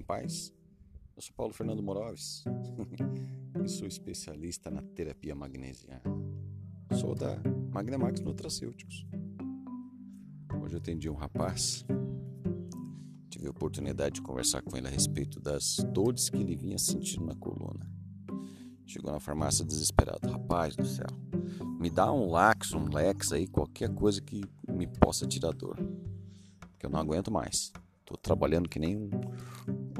em paz? Eu sou Paulo Fernando Moroves e sou especialista na terapia magnesiana. Sou da Magnemax Nutracêuticos. Hoje eu atendi um rapaz, tive a oportunidade de conversar com ele a respeito das dores que ele vinha sentindo na coluna. Chegou na farmácia desesperado. Rapaz do céu, me dá um Lax, um Lex aí, qualquer coisa que me possa tirar dor. Porque eu não aguento mais. Tô trabalhando que nem um,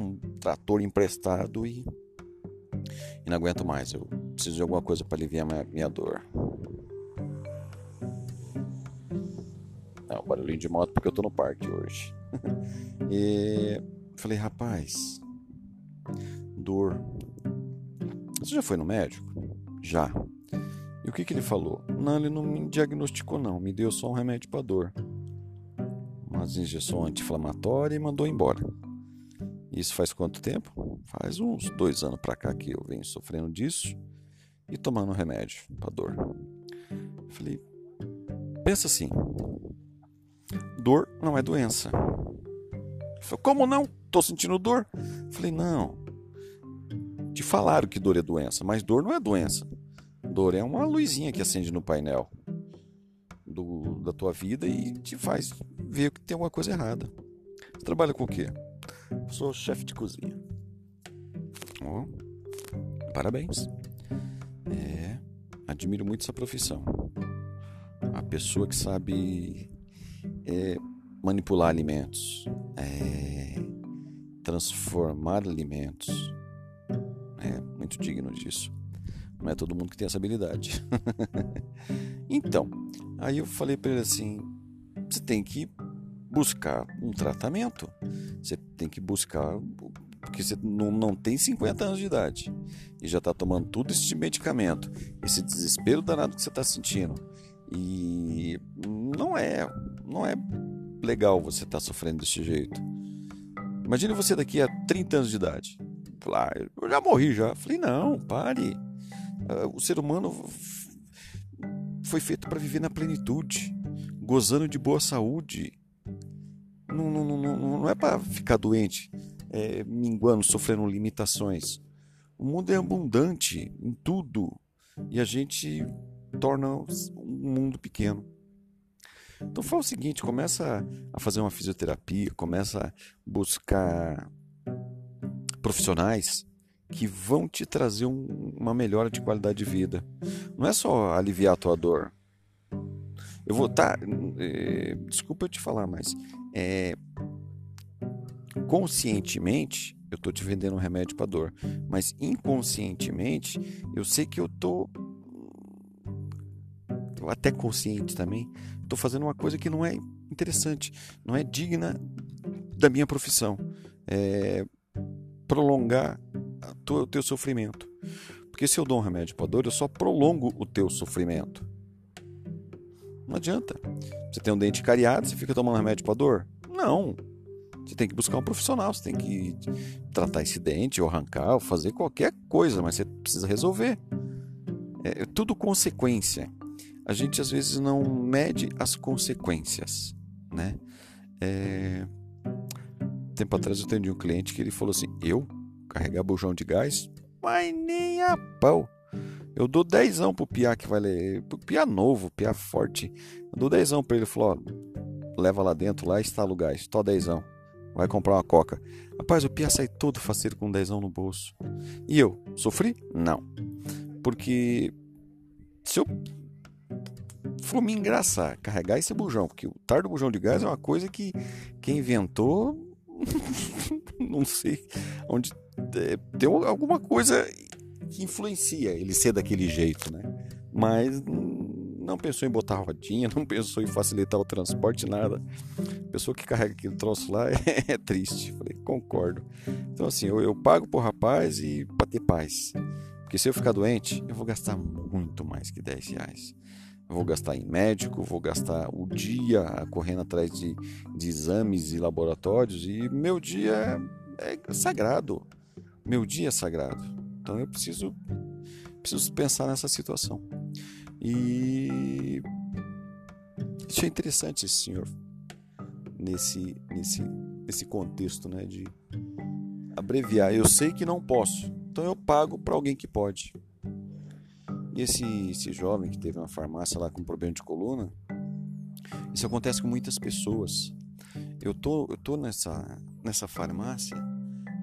um trator emprestado e, e, não aguento mais. Eu preciso de alguma coisa para aliviar minha, minha dor. Não, barulhinho de moto porque eu tô no parque hoje. e falei, rapaz, dor. Você já foi no médico? Já. E o que, que ele falou? Não, ele não me diagnosticou, não. Me deu só um remédio para dor umas injeções anti-inflamatórias e mandou embora. Isso faz quanto tempo? Faz uns dois anos para cá que eu venho sofrendo disso e tomando remédio para dor. Falei, pensa assim, dor não é doença. Falei, como não? Tô sentindo dor. Falei, não. Te falaram que dor é doença, mas dor não é doença. Dor é uma luzinha que acende no painel do, da tua vida e te faz ver que tem alguma coisa errada. Você trabalha com o quê? Sou chefe de cozinha. Oh, parabéns. É, admiro muito essa profissão. A pessoa que sabe é, manipular alimentos, é, transformar alimentos. É muito digno disso. Não é todo mundo que tem essa habilidade. então, aí eu falei para ele assim: você tem que buscar um tratamento. Você tem que buscar. Porque você não, não tem 50 anos de idade e já está tomando tudo esse medicamento, esse desespero danado que você está sentindo. E não é, não é legal você estar tá sofrendo desse jeito. Imagine você daqui a 30 anos de idade. Ah, eu já morri já. Falei, não, pare. Ah, o ser humano foi feito para viver na plenitude, gozando de boa saúde. Não, não, não, não é para ficar doente, é, minguando, sofrendo limitações. O mundo é abundante em tudo e a gente torna um mundo pequeno. Então faz o seguinte, começa a fazer uma fisioterapia, começa a buscar profissionais que vão te trazer um, uma melhora de qualidade de vida. Não é só aliviar a tua dor. Eu vou tá, é, desculpa eu te falar, mas é, conscientemente eu estou te vendendo um remédio para dor, mas inconscientemente eu sei que eu tô até consciente também, estou fazendo uma coisa que não é interessante, não é digna da minha profissão. É prolongar o teu sofrimento. Porque se eu dou um remédio para dor, eu só prolongo o teu sofrimento. Não adianta. Você tem um dente cariado, você fica tomando remédio para dor? Não. Você tem que buscar um profissional, você tem que tratar esse dente, ou arrancar, ou fazer qualquer coisa, mas você precisa resolver. É, é tudo consequência. A gente às vezes não mede as consequências, né? É... Tempo atrás eu atendi um cliente que ele falou assim: Eu carregar bujão de gás, mas nem a pau. Eu dou dezão pro piá que vai ler. Pro piá novo, piá forte. Eu dou dezão pra ele. Falou, ó, leva lá dentro, lá instala o gás. Tó dezão. Vai comprar uma coca. Rapaz, o piá sai todo faceiro com dezão no bolso. E eu, sofri? Não. Porque se eu for me engraçar, carregar esse bujão, porque o tar do bujão de gás é uma coisa que quem inventou, não sei onde é, tem alguma coisa que influencia ele ser daquele jeito, né? Mas não pensou em botar rodinha, não pensou em facilitar o transporte, nada. A pessoa que carrega aquele troço lá é, triste. Falei, concordo. Então, assim, eu, eu pago pro rapaz e pra ter paz. Porque se eu ficar doente, eu vou gastar muito mais que 10 reais. Eu vou gastar em médico, vou gastar o dia correndo atrás de, de exames e laboratórios, e meu dia é, é sagrado. Meu dia é sagrado. Então eu preciso preciso pensar nessa situação. E achei interessante esse senhor nesse nesse nesse contexto, né, de abreviar. Eu sei que não posso, então eu pago para alguém que pode. E esse, esse jovem que teve uma farmácia lá com problema de coluna, isso acontece com muitas pessoas. Eu tô, eu tô nessa, nessa farmácia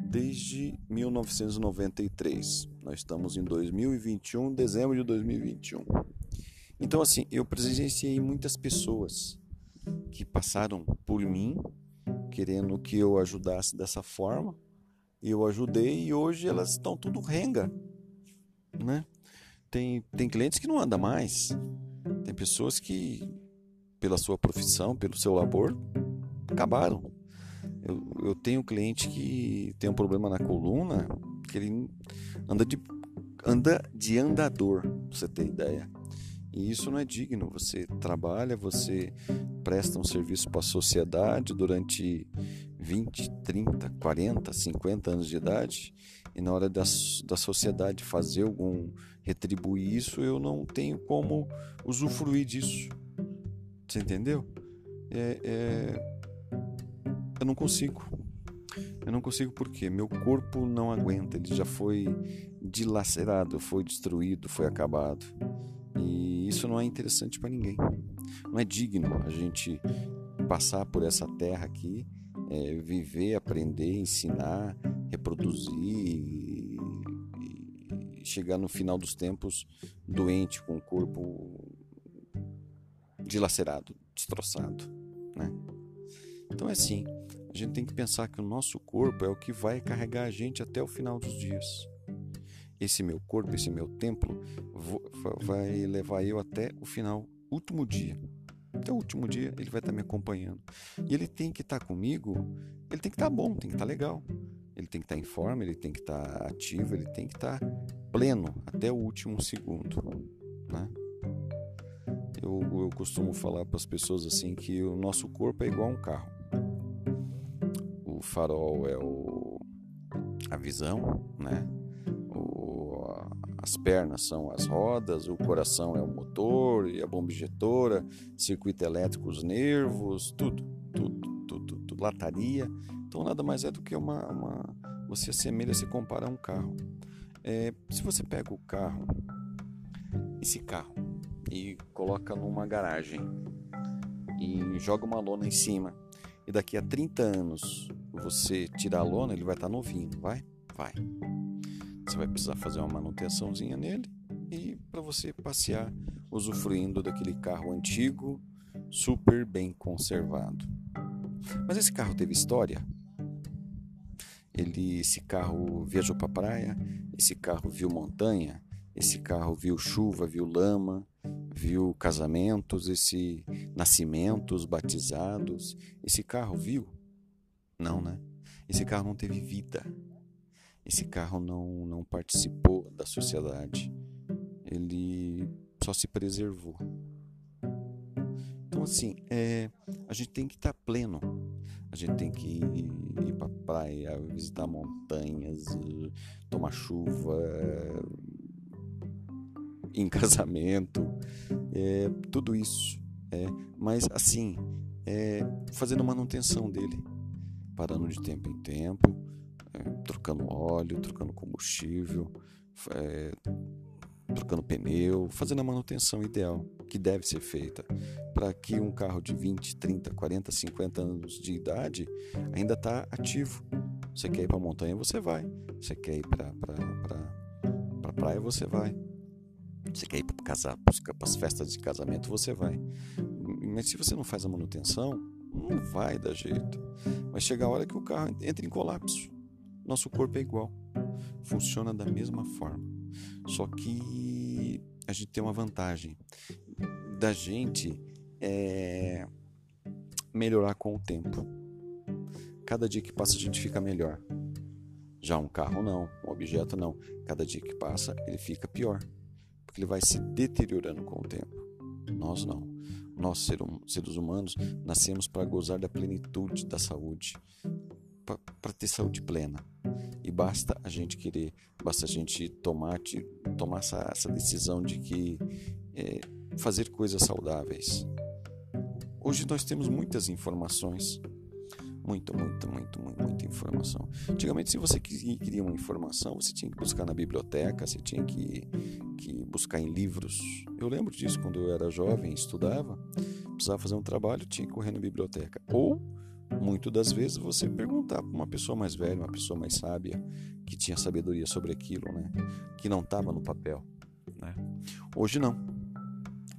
desde 1993. Nós estamos em 2021, dezembro de 2021. Então, assim, eu presenciei muitas pessoas que passaram por mim, querendo que eu ajudasse dessa forma. Eu ajudei e hoje elas estão tudo renga, né? Tem, tem clientes que não andam mais. Tem pessoas que, pela sua profissão, pelo seu labor, acabaram. Eu, eu tenho um cliente que tem um problema na coluna, que ele anda de, anda de andador, pra você ter ideia. E isso não é digno. Você trabalha, você presta um serviço para a sociedade durante 20, 30, 40, 50 anos de idade, e na hora da, da sociedade fazer algum retribuir isso, eu não tenho como usufruir disso. Você entendeu? É, é, eu não consigo. Eu não consigo porque meu corpo não aguenta, ele já foi dilacerado, foi destruído, foi acabado. E isso não é interessante para ninguém. Não é digno a gente passar por essa terra aqui, é, viver, aprender, ensinar, reproduzir e, e chegar no final dos tempos doente, com o corpo dilacerado, destroçado, né? Então é assim, a gente tem que pensar que o nosso corpo é o que vai carregar a gente até o final dos dias esse meu corpo, esse meu templo, vai levar eu até o final, último dia. Até o último dia ele vai estar me acompanhando. E ele tem que estar comigo, ele tem que estar bom, tem que estar legal. Ele tem que estar em forma, ele tem que estar ativo, ele tem que estar pleno até o último segundo. Né? Eu, eu costumo falar para as pessoas assim que o nosso corpo é igual a um carro. O farol é o, a visão, né? As pernas são as rodas, o coração é o motor e a bomba injetora, circuito elétrico, os nervos, tudo, tudo, tudo, tudo, lataria. Então nada mais é do que uma, uma você assemelha, se compara a um carro. É, se você pega o carro, esse carro, e coloca numa garagem e joga uma lona em cima, e daqui a 30 anos você tirar a lona, ele vai estar novinho, vai? Vai. Você vai precisar fazer uma manutençãozinha nele e para você passear usufruindo daquele carro antigo, super bem conservado. Mas esse carro teve história? Ele, esse carro viajou para praia, esse carro viu montanha, esse carro viu chuva, viu lama, viu casamentos, esse nascimentos, batizados. Esse carro viu? Não, né? Esse carro não teve vida esse carro não, não participou da sociedade, ele só se preservou. Então, assim, é, a gente tem que estar tá pleno, a gente tem que ir, ir para praia, visitar montanhas, tomar chuva, em casamento, é, tudo isso. É, mas, assim, é, fazendo manutenção dele, parando de tempo em tempo, trocando óleo, trocando combustível, é, trocando pneu, fazendo a manutenção ideal que deve ser feita para que um carro de 20, 30, 40, 50 anos de idade ainda está ativo. Você quer ir para a montanha, você vai. Você quer ir para a pra praia, você vai. Você quer ir para as festas de casamento, você vai. Mas se você não faz a manutenção, não vai dar jeito. Vai chegar a hora que o carro entra em colapso. Nosso corpo é igual, funciona da mesma forma. Só que a gente tem uma vantagem da gente é melhorar com o tempo. Cada dia que passa a gente fica melhor. Já um carro não, um objeto não. Cada dia que passa ele fica pior, porque ele vai se deteriorando com o tempo. Nós não. Nós, hum, seres humanos, nascemos para gozar da plenitude da saúde, para ter saúde plena. E basta a gente querer, basta a gente tomar, tomar essa, essa decisão de que é, fazer coisas saudáveis. Hoje nós temos muitas informações. Muita, muita, muita, muita, informação. Antigamente, se você queria uma informação, você tinha que buscar na biblioteca, você tinha que buscar em livros. Eu lembro disso quando eu era jovem, estudava, precisava fazer um trabalho, tinha que correr na biblioteca. Ou, muitas das vezes, você perguntar para uma pessoa mais velha, uma pessoa mais sábia, que tinha sabedoria sobre aquilo, né? que não estava no papel. Né? Hoje não.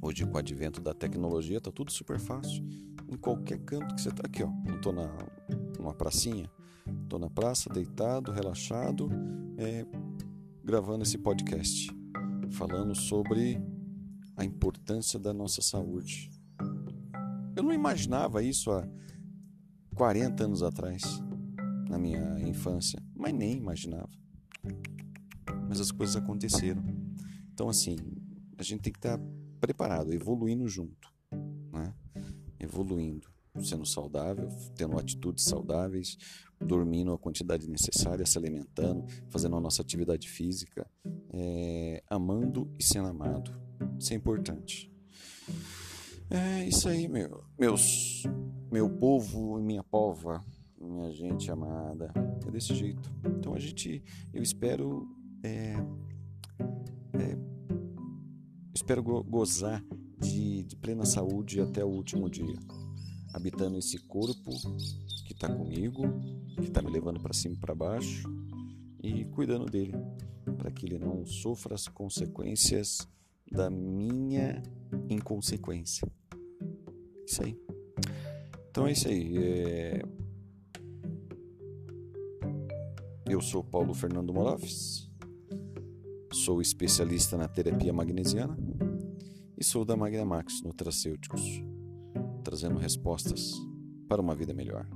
Hoje, com o advento da tecnologia, está tudo super fácil em qualquer canto que você está aqui, ó. Não estou na numa pracinha, estou na praça deitado, relaxado, é, gravando esse podcast, falando sobre a importância da nossa saúde. Eu não imaginava isso há 40 anos atrás, na minha infância, mas nem imaginava. Mas as coisas aconteceram. Então, assim, a gente tem que estar preparado, evoluindo junto evoluindo, sendo saudável, tendo atitudes saudáveis, dormindo a quantidade necessária, se alimentando, fazendo a nossa atividade física, é, amando e sendo amado. Isso é importante. É isso aí, meu, meus, meu povo e minha pova, minha gente amada. É desse jeito. Então a gente, eu espero, é, é, espero gozar de, de plena saúde até o último dia, habitando esse corpo que está comigo, que está me levando para cima e para baixo e cuidando dele, para que ele não sofra as consequências da minha inconsequência. Isso aí. Então é isso aí. É... Eu sou Paulo Fernando Moroves, sou especialista na terapia magnesiana e sou da Magnamax Nutracêuticos, trazendo respostas para uma vida melhor.